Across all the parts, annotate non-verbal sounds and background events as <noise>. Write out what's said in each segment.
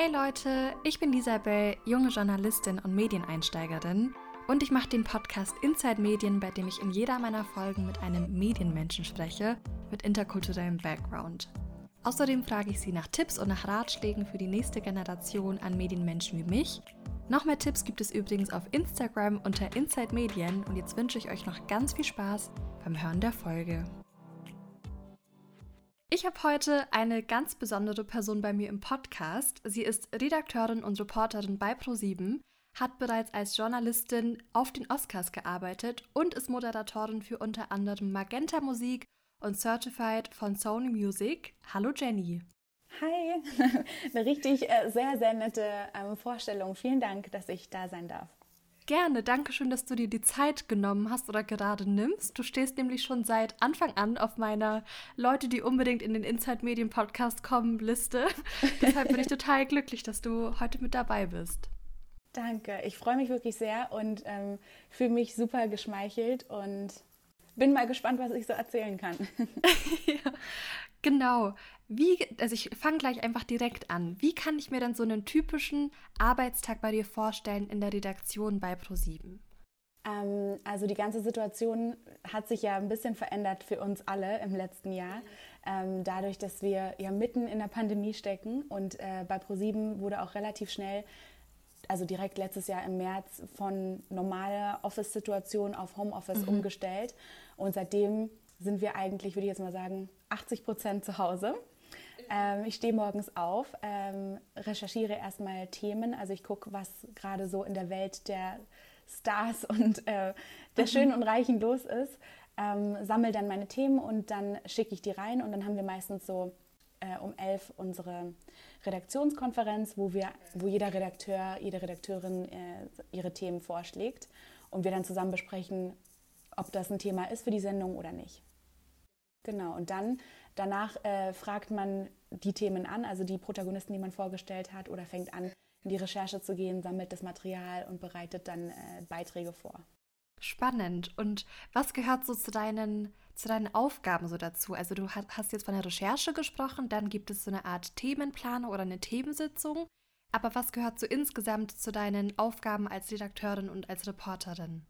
Hey Leute, ich bin Isabel, junge Journalistin und Medieneinsteigerin und ich mache den Podcast Inside Medien, bei dem ich in jeder meiner Folgen mit einem Medienmenschen spreche, mit interkulturellem Background. Außerdem frage ich sie nach Tipps und nach Ratschlägen für die nächste Generation an Medienmenschen wie mich. Noch mehr Tipps gibt es übrigens auf Instagram unter Inside Medien und jetzt wünsche ich euch noch ganz viel Spaß beim Hören der Folge. Ich habe heute eine ganz besondere Person bei mir im Podcast. Sie ist Redakteurin und Reporterin bei ProSieben, hat bereits als Journalistin auf den Oscars gearbeitet und ist Moderatorin für unter anderem Magenta Musik und Certified von Sony Music. Hallo Jenny. Hi, <laughs> eine richtig äh, sehr, sehr nette ähm, Vorstellung. Vielen Dank, dass ich da sein darf. Gerne, danke schön, dass du dir die Zeit genommen hast oder gerade nimmst. Du stehst nämlich schon seit Anfang an auf meiner Leute, die unbedingt in den Inside Medien Podcast kommen Liste. <laughs> Deshalb bin ich total glücklich, dass du heute mit dabei bist. Danke, ich freue mich wirklich sehr und ähm, fühle mich super geschmeichelt und bin mal gespannt, was ich so erzählen kann. <laughs> <laughs> ja, genau. Wie, also ich fange gleich einfach direkt an. Wie kann ich mir dann so einen typischen Arbeitstag bei dir vorstellen in der Redaktion bei ProSieben? Ähm, also die ganze Situation hat sich ja ein bisschen verändert für uns alle im letzten Jahr. Ähm, dadurch, dass wir ja mitten in der Pandemie stecken und äh, bei ProSieben wurde auch relativ schnell also direkt letztes Jahr im März von normaler Office-Situation auf Homeoffice mhm. umgestellt. Und seitdem sind wir eigentlich, würde ich jetzt mal sagen, 80 Prozent zu Hause. Ähm, ich stehe morgens auf, ähm, recherchiere erstmal Themen, also ich gucke, was gerade so in der Welt der Stars <laughs> und äh, der mhm. Schönen und Reichen los ist, ähm, sammle dann meine Themen und dann schicke ich die rein. Und dann haben wir meistens so äh, um elf unsere Redaktionskonferenz, wo, wir, wo jeder Redakteur, jede Redakteurin äh, ihre Themen vorschlägt. Und wir dann zusammen besprechen, ob das ein Thema ist für die Sendung oder nicht. Genau, und dann danach äh, fragt man die Themen an, also die Protagonisten, die man vorgestellt hat, oder fängt an, in die Recherche zu gehen, sammelt das Material und bereitet dann äh, Beiträge vor. Spannend. Und was gehört so zu deinen, zu deinen Aufgaben so dazu? Also du hast jetzt von der Recherche gesprochen, dann gibt es so eine Art Themenplaner oder eine Themensitzung. Aber was gehört so insgesamt zu deinen Aufgaben als Redakteurin und als Reporterin?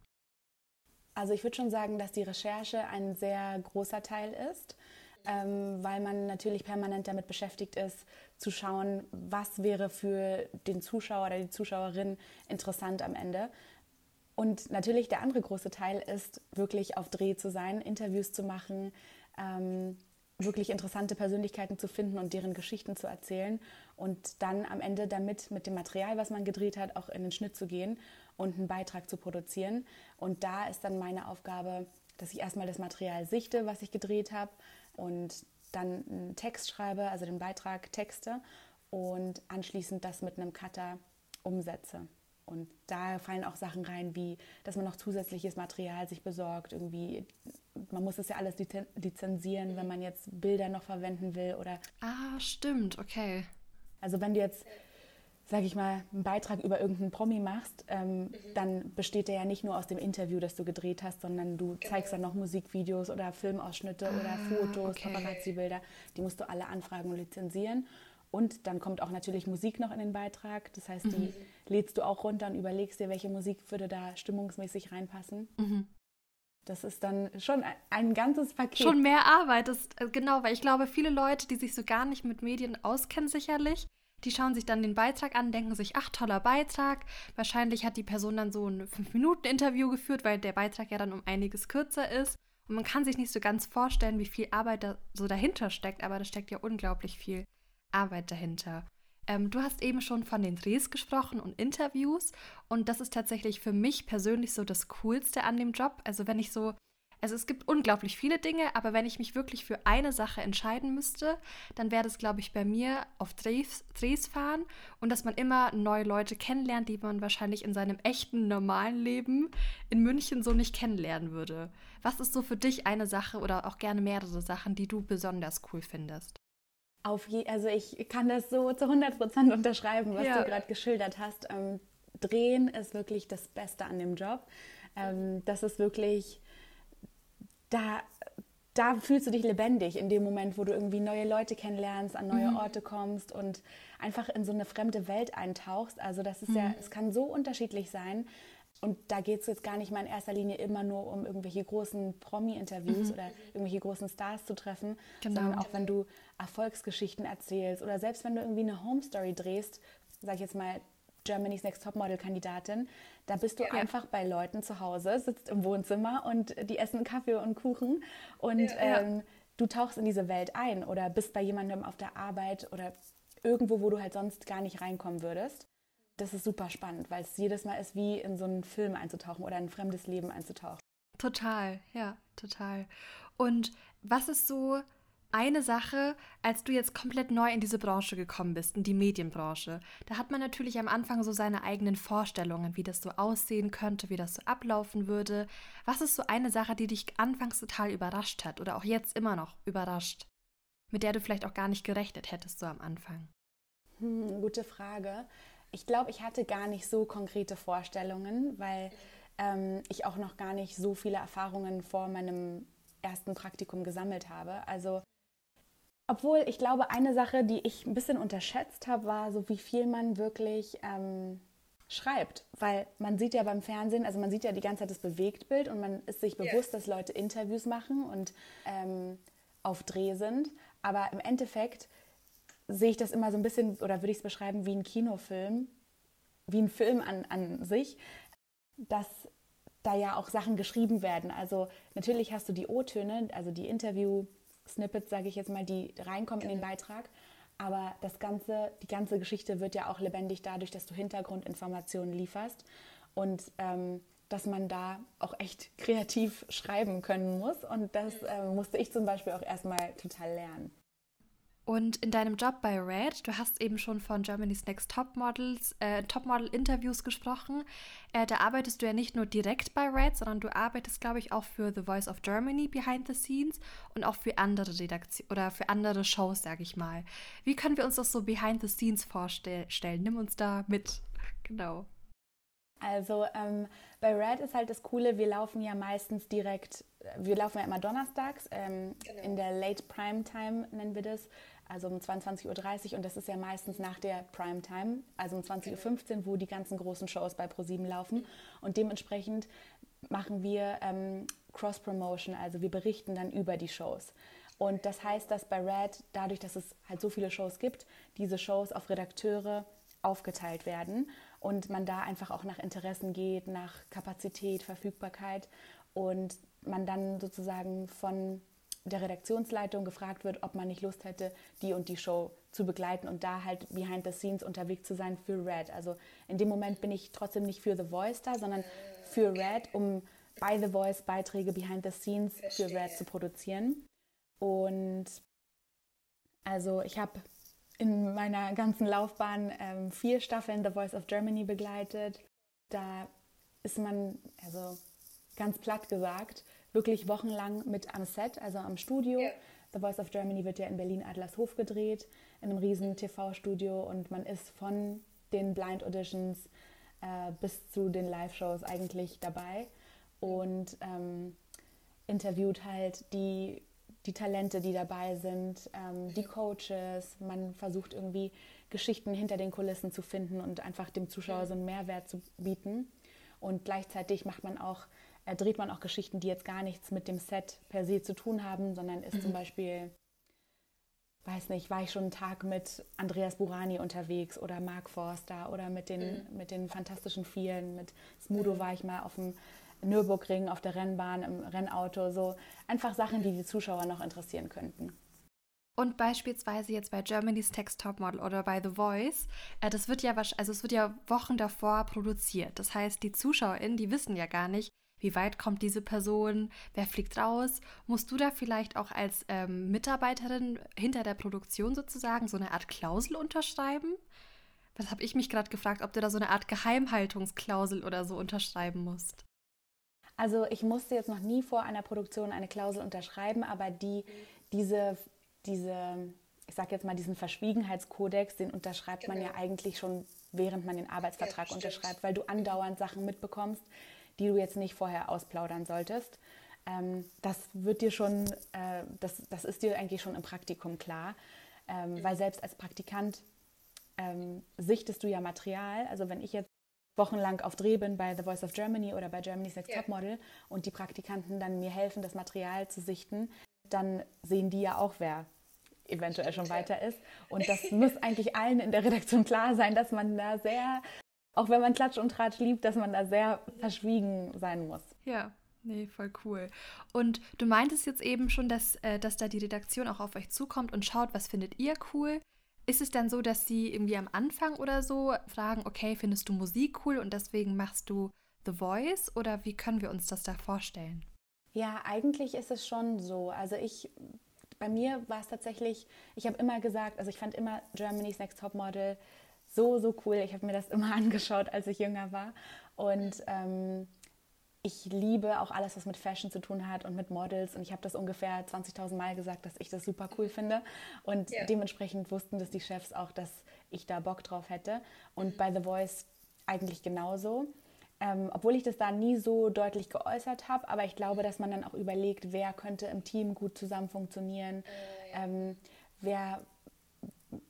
Also ich würde schon sagen, dass die Recherche ein sehr großer Teil ist ähm, weil man natürlich permanent damit beschäftigt ist, zu schauen, was wäre für den Zuschauer oder die Zuschauerin interessant am Ende. Und natürlich der andere große Teil ist, wirklich auf Dreh zu sein, Interviews zu machen, ähm, wirklich interessante Persönlichkeiten zu finden und deren Geschichten zu erzählen und dann am Ende damit mit dem Material, was man gedreht hat, auch in den Schnitt zu gehen und einen Beitrag zu produzieren. Und da ist dann meine Aufgabe, dass ich erstmal das Material sichte, was ich gedreht habe, und dann einen Text schreibe, also den Beitrag texte und anschließend das mit einem Cutter umsetze. Und da fallen auch Sachen rein, wie dass man noch zusätzliches Material sich besorgt. Irgendwie, man muss das ja alles lizenzieren, wenn man jetzt Bilder noch verwenden will oder. Ah, stimmt, okay. Also wenn du jetzt sage ich mal, einen Beitrag über irgendeinen Promi machst, ähm, mhm. dann besteht der ja nicht nur aus dem Interview, das du gedreht hast, sondern du genau. zeigst dann noch Musikvideos oder Filmausschnitte ah, oder Fotos, okay. Paparazzi-Bilder. Die musst du alle anfragen und lizenzieren. Und dann kommt auch natürlich Musik noch in den Beitrag. Das heißt, die mhm. lädst du auch runter und überlegst dir, welche Musik würde da stimmungsmäßig reinpassen. Mhm. Das ist dann schon ein ganzes Paket. Schon mehr Arbeit, das, äh, genau, weil ich glaube, viele Leute, die sich so gar nicht mit Medien auskennen, sicherlich, die schauen sich dann den Beitrag an, denken sich, ach, toller Beitrag. Wahrscheinlich hat die Person dann so ein 5-Minuten-Interview geführt, weil der Beitrag ja dann um einiges kürzer ist. Und man kann sich nicht so ganz vorstellen, wie viel Arbeit da so dahinter steckt, aber da steckt ja unglaublich viel Arbeit dahinter. Ähm, du hast eben schon von den Drehs gesprochen und Interviews und das ist tatsächlich für mich persönlich so das Coolste an dem Job. Also wenn ich so also es gibt unglaublich viele Dinge, aber wenn ich mich wirklich für eine Sache entscheiden müsste, dann wäre das, glaube ich, bei mir auf Drehs, Drehs fahren und dass man immer neue Leute kennenlernt, die man wahrscheinlich in seinem echten, normalen Leben in München so nicht kennenlernen würde. Was ist so für dich eine Sache oder auch gerne mehrere Sachen, die du besonders cool findest? Auf je, also ich kann das so zu 100 Prozent unterschreiben, was ja. du gerade geschildert hast. Ähm, Drehen ist wirklich das Beste an dem Job. Ähm, das ist wirklich da, da fühlst du dich lebendig in dem Moment, wo du irgendwie neue Leute kennenlernst, an neue mhm. Orte kommst und einfach in so eine fremde Welt eintauchst. Also das ist mhm. ja, es kann so unterschiedlich sein. Und da geht es jetzt gar nicht mal in erster Linie immer nur um irgendwelche großen Promi-Interviews mhm. oder irgendwelche großen Stars zu treffen, genau. sondern auch wenn du Erfolgsgeschichten erzählst oder selbst wenn du irgendwie eine Home-Story drehst, sag ich jetzt mal Germany's Next Topmodel-Kandidatin, da bist du ja. einfach bei Leuten zu Hause, sitzt im Wohnzimmer und die essen Kaffee und Kuchen und ja, ähm, du tauchst in diese Welt ein oder bist bei jemandem auf der Arbeit oder irgendwo, wo du halt sonst gar nicht reinkommen würdest das ist super spannend, weil es jedes Mal ist, wie in so einen Film einzutauchen oder in ein fremdes Leben einzutauchen. Total, ja, total. Und was ist so eine Sache, als du jetzt komplett neu in diese Branche gekommen bist, in die Medienbranche? Da hat man natürlich am Anfang so seine eigenen Vorstellungen, wie das so aussehen könnte, wie das so ablaufen würde. Was ist so eine Sache, die dich anfangs total überrascht hat oder auch jetzt immer noch überrascht, mit der du vielleicht auch gar nicht gerechnet hättest so am Anfang? Hm, gute Frage. Ich glaube, ich hatte gar nicht so konkrete Vorstellungen, weil ähm, ich auch noch gar nicht so viele Erfahrungen vor meinem ersten Praktikum gesammelt habe. Also, obwohl ich glaube, eine Sache, die ich ein bisschen unterschätzt habe, war so, wie viel man wirklich ähm, schreibt. Weil man sieht ja beim Fernsehen, also man sieht ja die ganze Zeit das Bewegtbild und man ist sich bewusst, dass Leute Interviews machen und ähm, auf Dreh sind. Aber im Endeffekt sehe ich das immer so ein bisschen, oder würde ich es beschreiben, wie ein Kinofilm, wie ein Film an, an sich, dass da ja auch Sachen geschrieben werden. Also natürlich hast du die O-Töne, also die Interview-Snippets, sage ich jetzt mal, die reinkommen genau. in den genau. Beitrag. Aber das ganze, die ganze Geschichte wird ja auch lebendig dadurch, dass du Hintergrundinformationen lieferst und ähm, dass man da auch echt <laughs> kreativ schreiben können muss. Und das äh, musste ich zum Beispiel auch erstmal total lernen. Und in deinem Job bei Red, du hast eben schon von Germany's Next Topmodels, äh, Topmodel-Interviews gesprochen. Äh, da arbeitest du ja nicht nur direkt bei Red, sondern du arbeitest, glaube ich, auch für The Voice of Germany behind the scenes und auch für andere Redaktionen oder für andere Shows, sage ich mal. Wie können wir uns das so behind the scenes vorstellen? Nimm uns da mit. <laughs> Genau. Also ähm, bei Red ist halt das Coole, wir laufen ja meistens direkt, wir laufen ja immer donnerstags ähm, genau. in der Late Prime Time nennen wir das also um 22.30 Uhr und das ist ja meistens nach der Primetime, also um 20.15 Uhr, wo die ganzen großen Shows bei ProSieben laufen und dementsprechend machen wir ähm, Cross-Promotion, also wir berichten dann über die Shows. Und das heißt, dass bei Red, dadurch, dass es halt so viele Shows gibt, diese Shows auf Redakteure aufgeteilt werden und man da einfach auch nach Interessen geht, nach Kapazität, Verfügbarkeit und man dann sozusagen von der Redaktionsleitung gefragt wird, ob man nicht Lust hätte, die und die Show zu begleiten und da halt behind the scenes unterwegs zu sein für Red. Also in dem Moment bin ich trotzdem nicht für The Voice da, sondern für Red, um bei The Voice Beiträge behind the scenes für Red zu produzieren. Und also ich habe in meiner ganzen Laufbahn ähm, vier Staffeln The Voice of Germany begleitet. Da ist man, also ganz platt gesagt, wirklich wochenlang mit am Set, also am Studio. Ja. The Voice of Germany wird ja in Berlin Adlershof gedreht, in einem riesen TV-Studio und man ist von den Blind Auditions äh, bis zu den Live-Shows eigentlich dabei und ähm, interviewt halt die, die Talente, die dabei sind, ähm, die Coaches. Man versucht irgendwie Geschichten hinter den Kulissen zu finden und einfach dem Zuschauer so einen Mehrwert zu bieten. Und gleichzeitig macht man auch dreht man auch Geschichten, die jetzt gar nichts mit dem Set per se zu tun haben, sondern ist mhm. zum Beispiel, weiß nicht, war ich schon einen Tag mit Andreas Burani unterwegs oder Mark Forster oder mit den, mhm. mit den Fantastischen Vielen, mit Smudo mhm. war ich mal auf dem Nürburgring, auf der Rennbahn, im Rennauto, so einfach Sachen, die die Zuschauer noch interessieren könnten. Und beispielsweise jetzt bei Germany's Text Topmodel oder bei The Voice, äh, das wird ja also es wird ja Wochen davor produziert. Das heißt, die ZuschauerInnen, die wissen ja gar nicht, wie weit kommt diese Person? Wer fliegt raus? Musst du da vielleicht auch als ähm, Mitarbeiterin hinter der Produktion sozusagen so eine Art Klausel unterschreiben? Was habe ich mich gerade gefragt, ob du da so eine Art Geheimhaltungsklausel oder so unterschreiben musst? Also ich musste jetzt noch nie vor einer Produktion eine Klausel unterschreiben, aber die, diese, diese, ich sage jetzt mal, diesen Verschwiegenheitskodex, den unterschreibt genau. man ja eigentlich schon, während man den Arbeitsvertrag ja, unterschreibt, weil du andauernd Sachen mitbekommst, die du jetzt nicht vorher ausplaudern solltest. ähm, das wird dir schon, äh, das, das ist dir eigentlich schon im Praktikum klar, ähm, weil selbst als Praktikant ähm, sichtest du ja Material. Also wenn ich jetzt wochenlang auf Dreh bin bei The Voice of Germany oder bei Germany's Next ja. Topmodel und die Praktikanten dann mir helfen, das Material zu sichten, dann sehen die ja auch, wer eventuell schon weiter ist. Und <laughs> das muss eigentlich allen in der Redaktion klar sein, dass man da sehr, auch wenn man Klatsch und Tratsch liebt, dass man da sehr verschwiegen sein muss. Ja. Nee, voll cool. Und du meintest jetzt eben schon, dass, äh, dass da die Redaktion auch auf euch zukommt und schaut, was findet ihr cool. Ist es dann so, dass sie irgendwie am Anfang oder so fragen, okay, findest du Musik cool und deswegen machst du The Voice? Oder wie können wir uns das da vorstellen? Ja, eigentlich ist es schon so. Also ich, bei mir war es tatsächlich, ich habe immer gesagt, also ich fand immer Germany's Next Top Model so, so cool. Ich habe mir das <laughs> immer angeschaut, als ich jünger war. Und ähm, ich liebe auch alles, was mit Fashion zu tun hat und mit Models. Und ich habe das ungefähr 20.000 Mal gesagt, dass ich das super cool finde. Und ja. dementsprechend wussten das die Chefs auch, dass ich da Bock drauf hätte. Und bei The Voice eigentlich genauso. Ähm, obwohl ich das da nie so deutlich geäußert habe, aber ich glaube, dass man dann auch überlegt, wer könnte im Team gut zusammen funktionieren, äh, ja. ähm, wer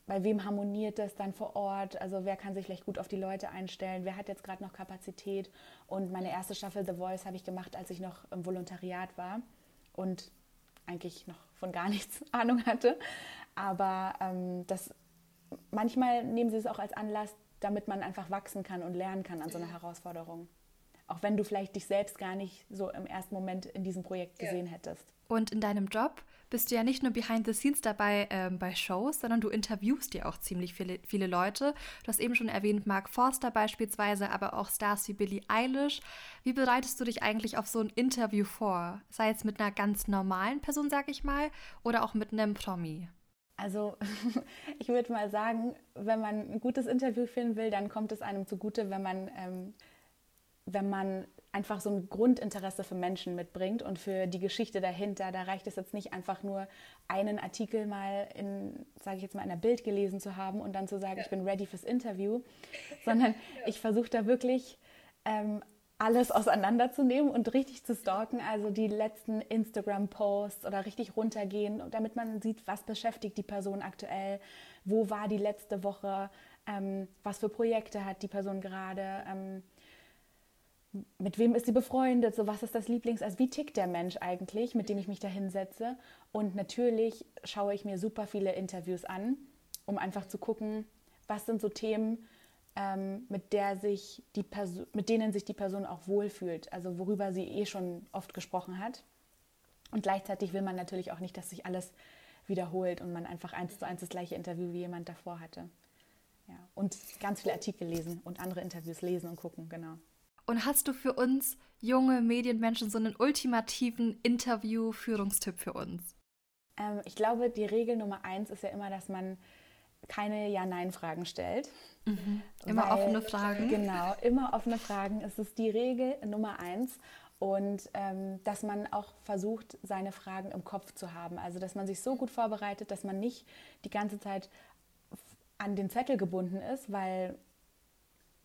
bei wem harmoniert das dann vor Ort? Also wer kann sich vielleicht gut auf die Leute einstellen? Wer hat jetzt gerade noch Kapazität? Und meine erste Staffel The Voice habe ich gemacht, als ich noch im Volontariat war und eigentlich noch von gar <laughs> nichts Ahnung hatte. Aber ähm, das, manchmal nehmen sie es auch als Anlass, damit man einfach wachsen kann und lernen kann an so einer Herausforderung. Auch wenn du vielleicht dich selbst gar nicht so im ersten Moment in diesem Projekt gesehen ja. hättest. Und in deinem Job bist du ja nicht nur behind the scenes dabei ähm, bei Shows, sondern du interviewst ja auch ziemlich viele, viele Leute. Du hast eben schon erwähnt, Mark Forster beispielsweise, aber auch Stars wie Billie Eilish. Wie bereitest du dich eigentlich auf so ein Interview vor? Sei es mit einer ganz normalen Person, sag ich mal, oder auch mit einem Promi? Also <laughs> ich würde mal sagen, wenn man ein gutes Interview finden will, dann kommt es einem zugute, wenn man, ähm, wenn man einfach so ein Grundinteresse für Menschen mitbringt und für die Geschichte dahinter. Da reicht es jetzt nicht einfach nur, einen Artikel mal in, sage ich jetzt mal, in einer Bild gelesen zu haben und dann zu sagen, ja. ich bin ready fürs Interview, <laughs> sondern ja. ich versuche da wirklich ähm, alles auseinanderzunehmen und richtig zu stalken, also die letzten Instagram-Posts oder richtig runtergehen, damit man sieht, was beschäftigt die Person aktuell, wo war die letzte Woche, ähm, was für Projekte hat die Person gerade. Ähm, mit wem ist sie befreundet, so was ist das Lieblings, also wie tickt der Mensch eigentlich, mit dem ich mich da hinsetze. Und natürlich schaue ich mir super viele Interviews an, um einfach zu gucken, was sind so Themen, ähm, mit, der sich die Person, mit denen sich die Person auch wohlfühlt, also worüber sie eh schon oft gesprochen hat. Und gleichzeitig will man natürlich auch nicht, dass sich alles wiederholt und man einfach eins zu eins das gleiche Interview wie jemand davor hatte. Ja. Und ganz viele Artikel lesen und andere Interviews lesen und gucken, genau. Und hast du für uns junge Medienmenschen so einen ultimativen Interview-Führungstipp für uns? Ähm, ich glaube, die Regel Nummer eins ist ja immer, dass man keine Ja-Nein-Fragen stellt. Mhm. Immer weil, offene Fragen. Genau, immer offene Fragen. Es ist die Regel Nummer eins. Und ähm, dass man auch versucht, seine Fragen im Kopf zu haben. Also, dass man sich so gut vorbereitet, dass man nicht die ganze Zeit an den Zettel gebunden ist, weil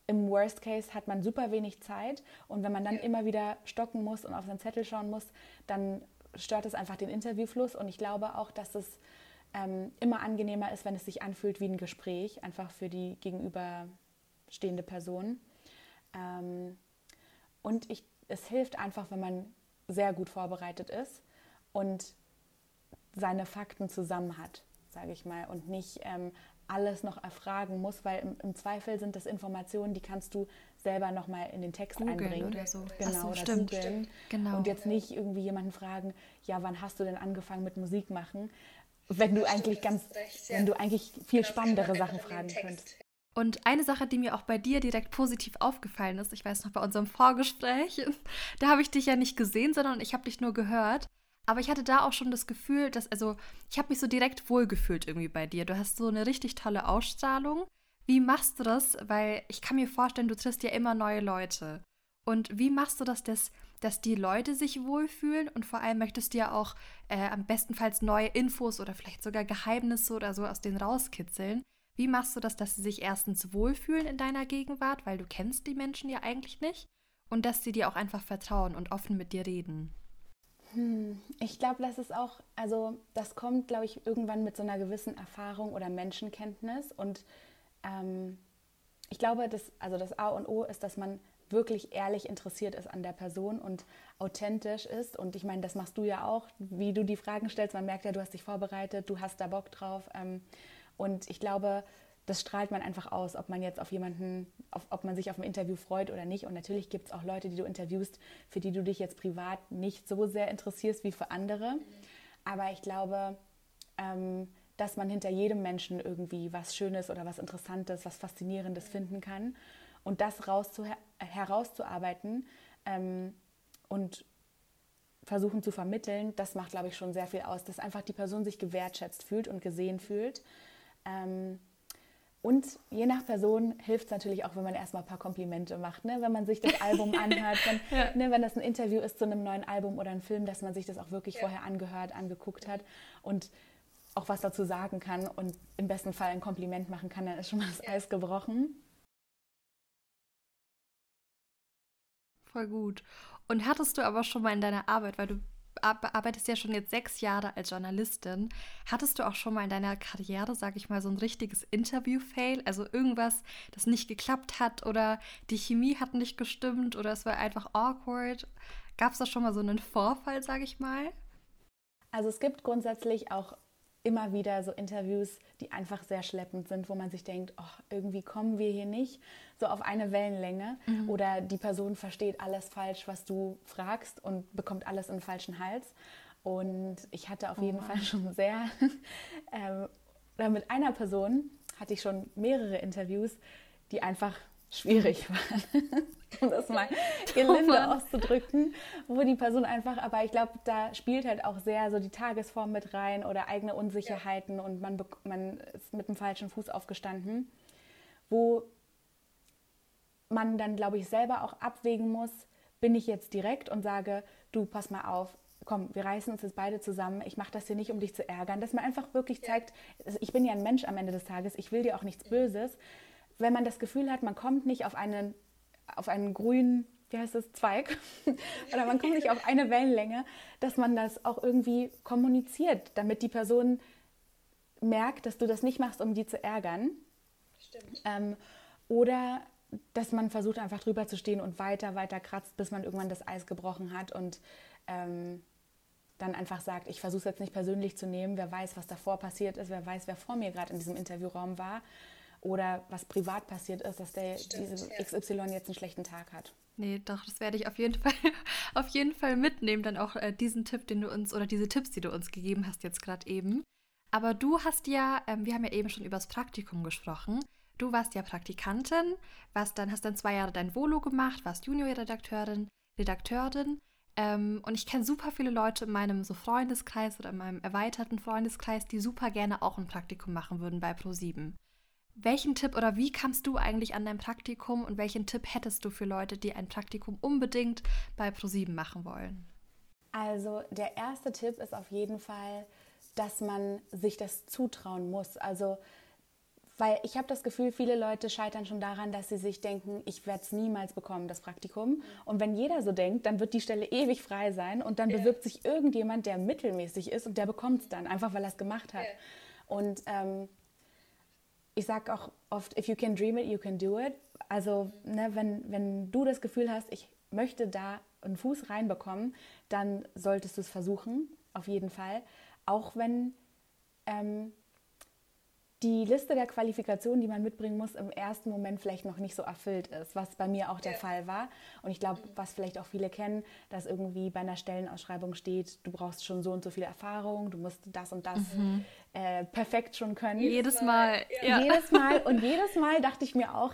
im Worst Case hat man super wenig Zeit und wenn man dann immer wieder stocken muss und auf seinen Zettel schauen muss, dann stört es einfach den Interviewfluss und ich glaube auch, dass es ähm, immer angenehmer ist, wenn es sich anfühlt wie ein Gespräch, einfach für die gegenüberstehende Person. Ähm, und ich, es hilft einfach, wenn man sehr gut vorbereitet ist und seine Fakten zusammen hat, sage ich mal, und nicht ähm, alles noch erfragen muss, weil im, im, Zweifel sind das Informationen, die kannst du selber noch mal in den Text Googlen einbringen. Oder so. Genau, so, oder stimmt, stimmt. Genau. Und jetzt nicht irgendwie jemanden fragen, ja, wann hast du denn angefangen mit Musik machen? Wenn du eigentlich ganz, recht, ja. wenn du eigentlich viel genau, spannendere Sachen fragen könntest. Und eine Sache, die mir auch bei dir direkt positiv aufgefallen ist, ich weiß noch bei unserem Vorgespräch, <laughs> da habe ich dich ja nicht gesehen, sondern ich habe dich nur gehört. Aber ich hatte da auch schon das Gefühl, dass, also, ich habe mich so direkt wohlgefühlt irgendwie bei dir. Du hast so eine richtig tolle Ausstrahlung. Wie machst du das? Weil ich kann mir vorstellen, du triffst ja immer neue Leute. Und wie machst du das, dass, dass die Leute sich wohlfühlen? Und vor allem möchtest du ja auch äh, am bestenfalls neue Infos oder vielleicht sogar Geheimnisse oder so aus denen rauskitzeln. Wie machst du das, dass sie sich erstens wohlfühlen in deiner Gegenwart, weil du kennst die Menschen ja eigentlich nicht? Und dass sie dir auch einfach vertrauen und offen mit dir reden? Hm, ich glaube, das ist auch, also das kommt, glaube ich, irgendwann mit so einer gewissen Erfahrung oder Menschenkenntnis. Und ähm, ich glaube, das, also das A und O ist, dass man wirklich ehrlich interessiert ist an der Person und authentisch ist. Und ich meine, das machst du ja auch, wie du die Fragen stellst. Man merkt ja, du hast dich vorbereitet, du hast da Bock drauf. Ähm, und ich glaube, das strahlt man einfach aus, ob man jetzt auf jemanden, auf, ob man sich auf ein Interview freut oder nicht. Und natürlich gibt es auch Leute, die du interviewst, für die du dich jetzt privat nicht so sehr interessierst wie für andere. Aber ich glaube, ähm, dass man hinter jedem Menschen irgendwie was Schönes oder was Interessantes, was Faszinierendes finden kann. Und das herauszuarbeiten ähm, und versuchen zu vermitteln, das macht, glaube ich, schon sehr viel aus, dass einfach die Person sich gewertschätzt fühlt und gesehen fühlt. Ähm, und je nach Person hilft es natürlich auch, wenn man erstmal ein paar Komplimente macht. Ne? Wenn man sich das Album <laughs> anhört, wenn, ja. ne, wenn das ein Interview ist zu einem neuen Album oder ein Film, dass man sich das auch wirklich ja. vorher angehört, angeguckt hat und auch was dazu sagen kann und im besten Fall ein Kompliment machen kann, dann ist schon mal das Eis gebrochen. Voll gut. Und hattest du aber schon mal in deiner Arbeit, weil du arbeitest ja schon jetzt sechs Jahre als Journalistin. Hattest du auch schon mal in deiner Karriere, sag ich mal, so ein richtiges Interview-Fail? Also irgendwas, das nicht geklappt hat oder die Chemie hat nicht gestimmt oder es war einfach awkward? Gab es da schon mal so einen Vorfall, sag ich mal? Also es gibt grundsätzlich auch immer wieder so Interviews, die einfach sehr schleppend sind, wo man sich denkt, oh, irgendwie kommen wir hier nicht so auf eine Wellenlänge mhm. oder die Person versteht alles falsch, was du fragst und bekommt alles in den falschen Hals. Und ich hatte auf oh jeden Fall schon sehr, <laughs> äh, mit einer Person hatte ich schon mehrere Interviews, die einfach schwierig waren, <laughs> um das mal <laughs> gelinde auszudrücken, wo die Person einfach, aber ich glaube, da spielt halt auch sehr so die Tagesform mit rein oder eigene Unsicherheiten ja. und man, man ist mit dem falschen Fuß aufgestanden, wo man dann, glaube ich, selber auch abwägen muss, bin ich jetzt direkt und sage, du, pass mal auf, komm, wir reißen uns jetzt beide zusammen, ich mache das hier nicht, um dich zu ärgern, dass man einfach wirklich zeigt, ich bin ja ein Mensch am Ende des Tages, ich will dir auch nichts Böses, wenn man das Gefühl hat, man kommt nicht auf einen, auf einen grünen, wie heißt das, Zweig, <laughs> oder man kommt nicht auf eine Wellenlänge, dass man das auch irgendwie kommuniziert, damit die Person merkt, dass du das nicht machst, um die zu ärgern. Stimmt. Ähm, oder dass man versucht, einfach drüber zu stehen und weiter, weiter kratzt, bis man irgendwann das Eis gebrochen hat und ähm, dann einfach sagt, ich versuche es jetzt nicht persönlich zu nehmen, wer weiß, was davor passiert ist, wer weiß, wer vor mir gerade in diesem Interviewraum war oder was privat passiert ist, dass der Stimmt, diese ja. XY jetzt einen schlechten Tag hat. Nee, doch, das werde ich auf jeden Fall, <laughs> auf jeden Fall mitnehmen, dann auch äh, diesen Tipp, den du uns, oder diese Tipps, die du uns gegeben hast jetzt gerade eben. Aber du hast ja, ähm, wir haben ja eben schon über das Praktikum gesprochen. Du warst ja Praktikantin, warst dann, hast dann zwei Jahre dein Volo gemacht, warst Juniorredakteurin, Redakteurin. Ähm, und ich kenne super viele Leute in meinem so Freundeskreis oder in meinem erweiterten Freundeskreis, die super gerne auch ein Praktikum machen würden bei Pro7. Welchen Tipp oder wie kamst du eigentlich an dein Praktikum und welchen Tipp hättest du für Leute, die ein Praktikum unbedingt bei ProSieben machen wollen? Also der erste Tipp ist auf jeden Fall, dass man sich das zutrauen muss. Also weil ich habe das Gefühl, viele Leute scheitern schon daran, dass sie sich denken, ich werde es niemals bekommen, das Praktikum. Und wenn jeder so denkt, dann wird die Stelle ewig frei sein und dann ja. bewirbt sich irgendjemand, der mittelmäßig ist und der bekommt es dann, einfach weil er es gemacht hat. Ja. Und ähm, ich sage auch oft, if you can dream it, you can do it. Also ne, wenn, wenn du das Gefühl hast, ich möchte da einen Fuß reinbekommen, dann solltest du es versuchen, auf jeden Fall. Auch wenn ähm, die Liste der Qualifikationen, die man mitbringen muss, im ersten Moment vielleicht noch nicht so erfüllt ist, was bei mir auch der ja. Fall war. Und ich glaube, was vielleicht auch viele kennen, dass irgendwie bei einer Stellenausschreibung steht, du brauchst schon so und so viel Erfahrung, du musst das und das mhm. äh, perfekt schon können. Jedes Mal. Ja. Jedes Mal. <laughs> Und jedes Mal dachte ich mir auch,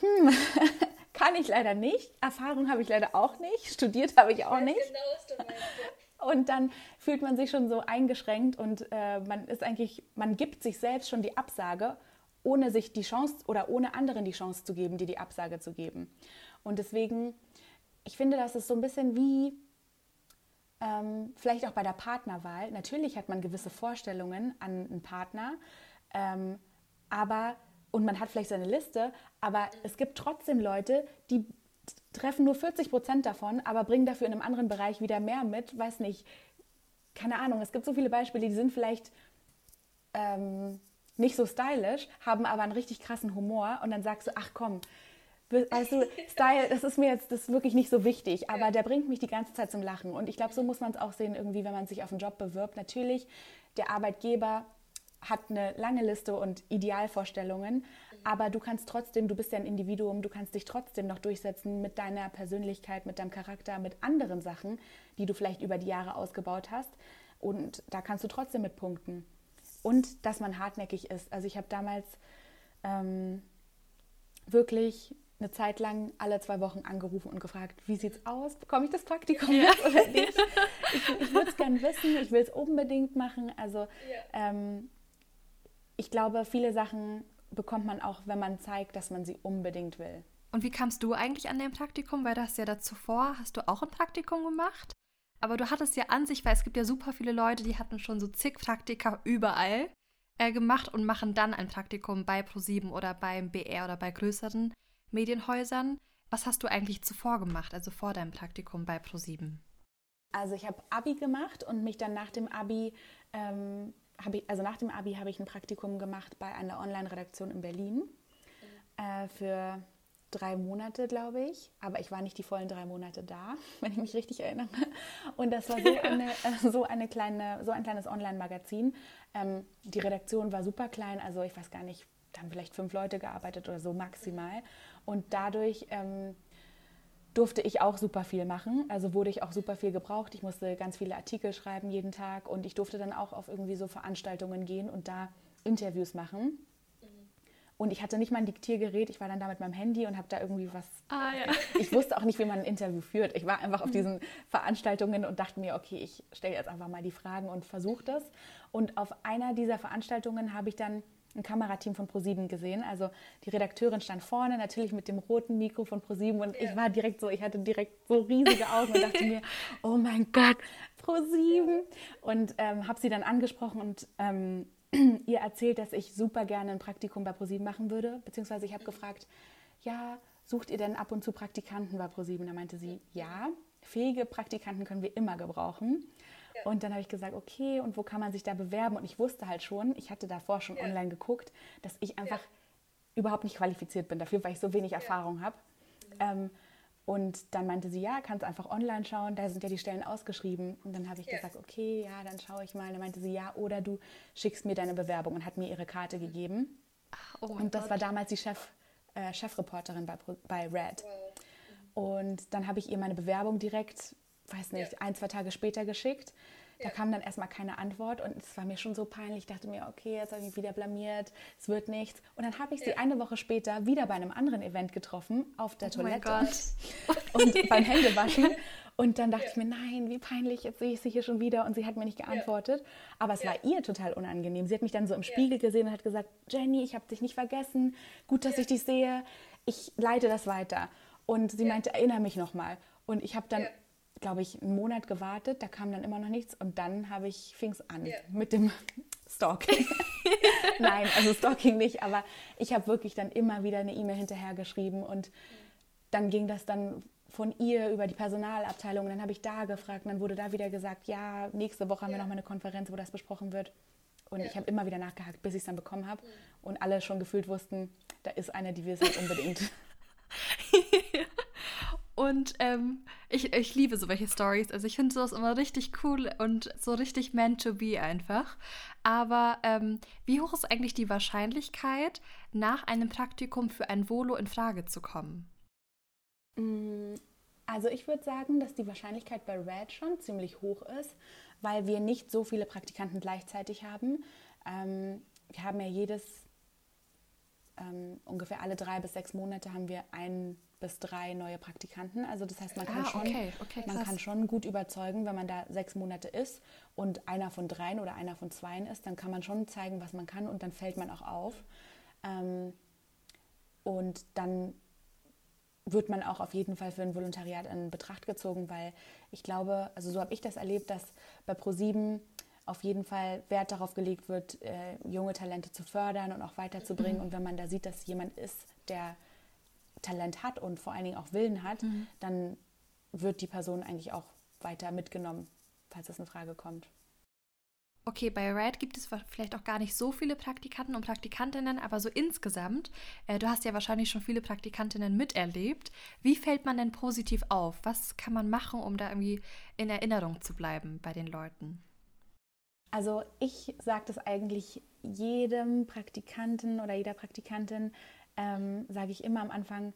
hm, <laughs> kann ich leider nicht. Erfahrung habe ich leider auch nicht. Studiert habe ich auch nicht. Genau, was du meinst. Und dann fühlt man sich schon so eingeschränkt und äh, man ist eigentlich, man gibt sich selbst schon die Absage, ohne sich die Chance oder ohne anderen die Chance zu geben, dir die Absage zu geben. Und deswegen, ich finde, das ist so ein bisschen wie ähm, vielleicht auch bei der Partnerwahl. Natürlich hat man gewisse Vorstellungen an einen Partner, ähm, aber und man hat vielleicht seine Liste, aber es gibt trotzdem Leute, die treffen nur 40 Prozent davon, aber bringen dafür in einem anderen Bereich wieder mehr mit. Weiß nicht, keine Ahnung, es gibt so viele Beispiele, die sind vielleicht ähm, nicht so stylisch, haben aber einen richtig krassen Humor und dann sagst du, ach komm, weißt du, <laughs> Style, das ist mir jetzt das wirklich nicht so wichtig, aber der bringt mich die ganze Zeit zum Lachen. Und ich glaube, so muss man es auch sehen, irgendwie, wenn man sich auf einen Job bewirbt. Natürlich, der Arbeitgeber hat eine lange Liste und Idealvorstellungen, aber du kannst trotzdem, du bist ja ein Individuum, du kannst dich trotzdem noch durchsetzen mit deiner Persönlichkeit, mit deinem Charakter, mit anderen Sachen, die du vielleicht über die Jahre ausgebaut hast. Und da kannst du trotzdem mit punkten. Und dass man hartnäckig ist. Also ich habe damals ähm, wirklich eine Zeit lang alle zwei Wochen angerufen und gefragt, wie sieht's aus? Bekomme ich das Praktikum ja. jetzt oder nicht? <laughs> Ich, ich würde es gerne wissen, ich will es unbedingt machen. Also ja. ähm, ich glaube, viele Sachen bekommt man auch, wenn man zeigt, dass man sie unbedingt will. Und wie kamst du eigentlich an dein Praktikum? Weil du hast ja dazu vor, hast du auch ein Praktikum gemacht? Aber du hattest ja an sich, weil es gibt ja super viele Leute, die hatten schon so zig Praktika überall äh, gemacht und machen dann ein Praktikum bei ProSieben oder beim BR oder bei größeren Medienhäusern. Was hast du eigentlich zuvor gemacht, also vor deinem Praktikum bei ProSieben? Also ich habe Abi gemacht und mich dann nach dem Abi ähm, habe ich, also nach dem Abi habe ich ein Praktikum gemacht bei einer Online-Redaktion in Berlin äh, für drei Monate, glaube ich. Aber ich war nicht die vollen drei Monate da, <laughs> wenn ich mich richtig erinnere. Und das war so, eine, äh, so, eine kleine, so ein kleines Online-Magazin. Ähm, die Redaktion war super klein, also ich weiß gar nicht, da haben vielleicht fünf Leute gearbeitet oder so maximal. Und dadurch ähm, durfte ich auch super viel machen. Also wurde ich auch super viel gebraucht. Ich musste ganz viele Artikel schreiben jeden Tag und ich durfte dann auch auf irgendwie so Veranstaltungen gehen und da Interviews machen. Und ich hatte nicht mal ein Diktiergerät. Ich war dann da mit meinem Handy und habe da irgendwie was. Ah, ja. <laughs> Ich wusste auch nicht, wie man ein Interview führt. Ich war einfach auf diesen Veranstaltungen und dachte mir, okay, ich stelle jetzt einfach mal die Fragen und versuche das. Und auf einer dieser Veranstaltungen habe ich dann ein Kamerateam von ProSieben gesehen. Also die Redakteurin stand vorne, natürlich mit dem roten Mikro von ProSieben und ja. ich war direkt so, ich hatte direkt so riesige Augen und dachte mir, <laughs> oh mein Gott, ProSieben. Und ähm, habe sie dann angesprochen und ähm, <clears throat> ihr erzählt, dass ich super gerne ein Praktikum bei ProSieben machen würde. Beziehungsweise ich habe gefragt, ja, sucht ihr denn ab und zu Praktikanten bei ProSieben? Da meinte sie, ja, fähige Praktikanten können wir immer gebrauchen. Und dann habe ich gesagt, okay, und wo kann man sich da bewerben? Und ich wusste halt schon, ich hatte davor schon ja. online geguckt, dass ich einfach ja. überhaupt nicht qualifiziert bin dafür, weil ich so wenig Erfahrung habe. Mhm. Ähm, und dann meinte sie, ja, kannst einfach online schauen, da sind ja die Stellen ausgeschrieben. Und dann habe ich gesagt, okay, ja, dann schaue ich mal. Und dann meinte sie, ja, oder du schickst mir deine Bewerbung und hat mir ihre Karte mhm. gegeben. Oh und das Gott. war damals die Chef, äh, Chefreporterin bei, bei Red. Wow. Und dann habe ich ihr meine Bewerbung direkt weiß nicht, ja. ein, zwei Tage später geschickt. Da ja. kam dann erstmal keine Antwort und es war mir schon so peinlich. Ich dachte mir, okay, jetzt habe ich mich wieder blamiert, es wird nichts. Und dann habe ich sie ja. eine Woche später wieder bei einem anderen Event getroffen, auf der oh Toilette <laughs> und beim Händewaschen. <laughs> Und dann dachte ich mir, nein, wie peinlich, jetzt sehe ich sie hier schon wieder und sie hat mir nicht geantwortet. Aber es war ihr total unangenehm. Sie hat mich dann so im Spiegel gesehen und hat gesagt, Jenny, ich habe dich nicht vergessen, gut, dass ich dich sehe, ich leite das weiter. Und sie meinte, erinnere mich nochmal. Und ich habe dann glaube ich, einen Monat gewartet, da kam dann immer noch nichts und dann habe ich, fing es an yeah. mit dem <laughs> Stalking. <laughs> Nein, also Stalking nicht, aber ich habe wirklich dann immer wieder eine E-Mail hinterhergeschrieben und dann ging das dann von ihr über die Personalabteilung dann habe ich da gefragt dann wurde da wieder gesagt, ja, nächste Woche haben yeah. wir nochmal eine Konferenz, wo das besprochen wird. Und yeah. ich habe immer wieder nachgehakt, bis ich es dann bekommen habe. Mhm. Und alle schon gefühlt wussten, da ist eine, die will es halt unbedingt. <laughs> Und ähm, ich, ich liebe so welche Stories. Also ich finde sowas immer richtig cool und so richtig meant to be einfach. Aber ähm, wie hoch ist eigentlich die Wahrscheinlichkeit, nach einem Praktikum für ein Volo in Frage zu kommen? Mm, also ich würde sagen, dass die Wahrscheinlichkeit bei Red schon ziemlich hoch ist, weil wir nicht so viele Praktikanten gleichzeitig haben. Ähm, wir haben ja jedes, ähm, ungefähr alle drei bis sechs Monate haben wir einen bis drei neue Praktikanten. Also das heißt, man kann, ah, schon, okay, okay, man kann schon gut überzeugen, wenn man da sechs Monate ist und einer von dreien oder einer von zweien ist, dann kann man schon zeigen, was man kann und dann fällt man auch auf. Ähm, und dann wird man auch auf jeden Fall für ein Volontariat in Betracht gezogen, weil ich glaube, also so habe ich das erlebt, dass bei ProSieben auf jeden Fall Wert darauf gelegt wird, äh, junge Talente zu fördern und auch weiterzubringen. Mhm. Und wenn man da sieht, dass jemand ist, der Talent hat und vor allen Dingen auch Willen hat, mhm. dann wird die Person eigentlich auch weiter mitgenommen, falls das in Frage kommt. Okay, bei Red gibt es vielleicht auch gar nicht so viele Praktikanten und Praktikantinnen, aber so insgesamt, äh, du hast ja wahrscheinlich schon viele Praktikantinnen miterlebt. Wie fällt man denn positiv auf? Was kann man machen, um da irgendwie in Erinnerung zu bleiben bei den Leuten? Also ich sage das eigentlich jedem Praktikanten oder jeder Praktikantin, ähm, sage ich immer am Anfang,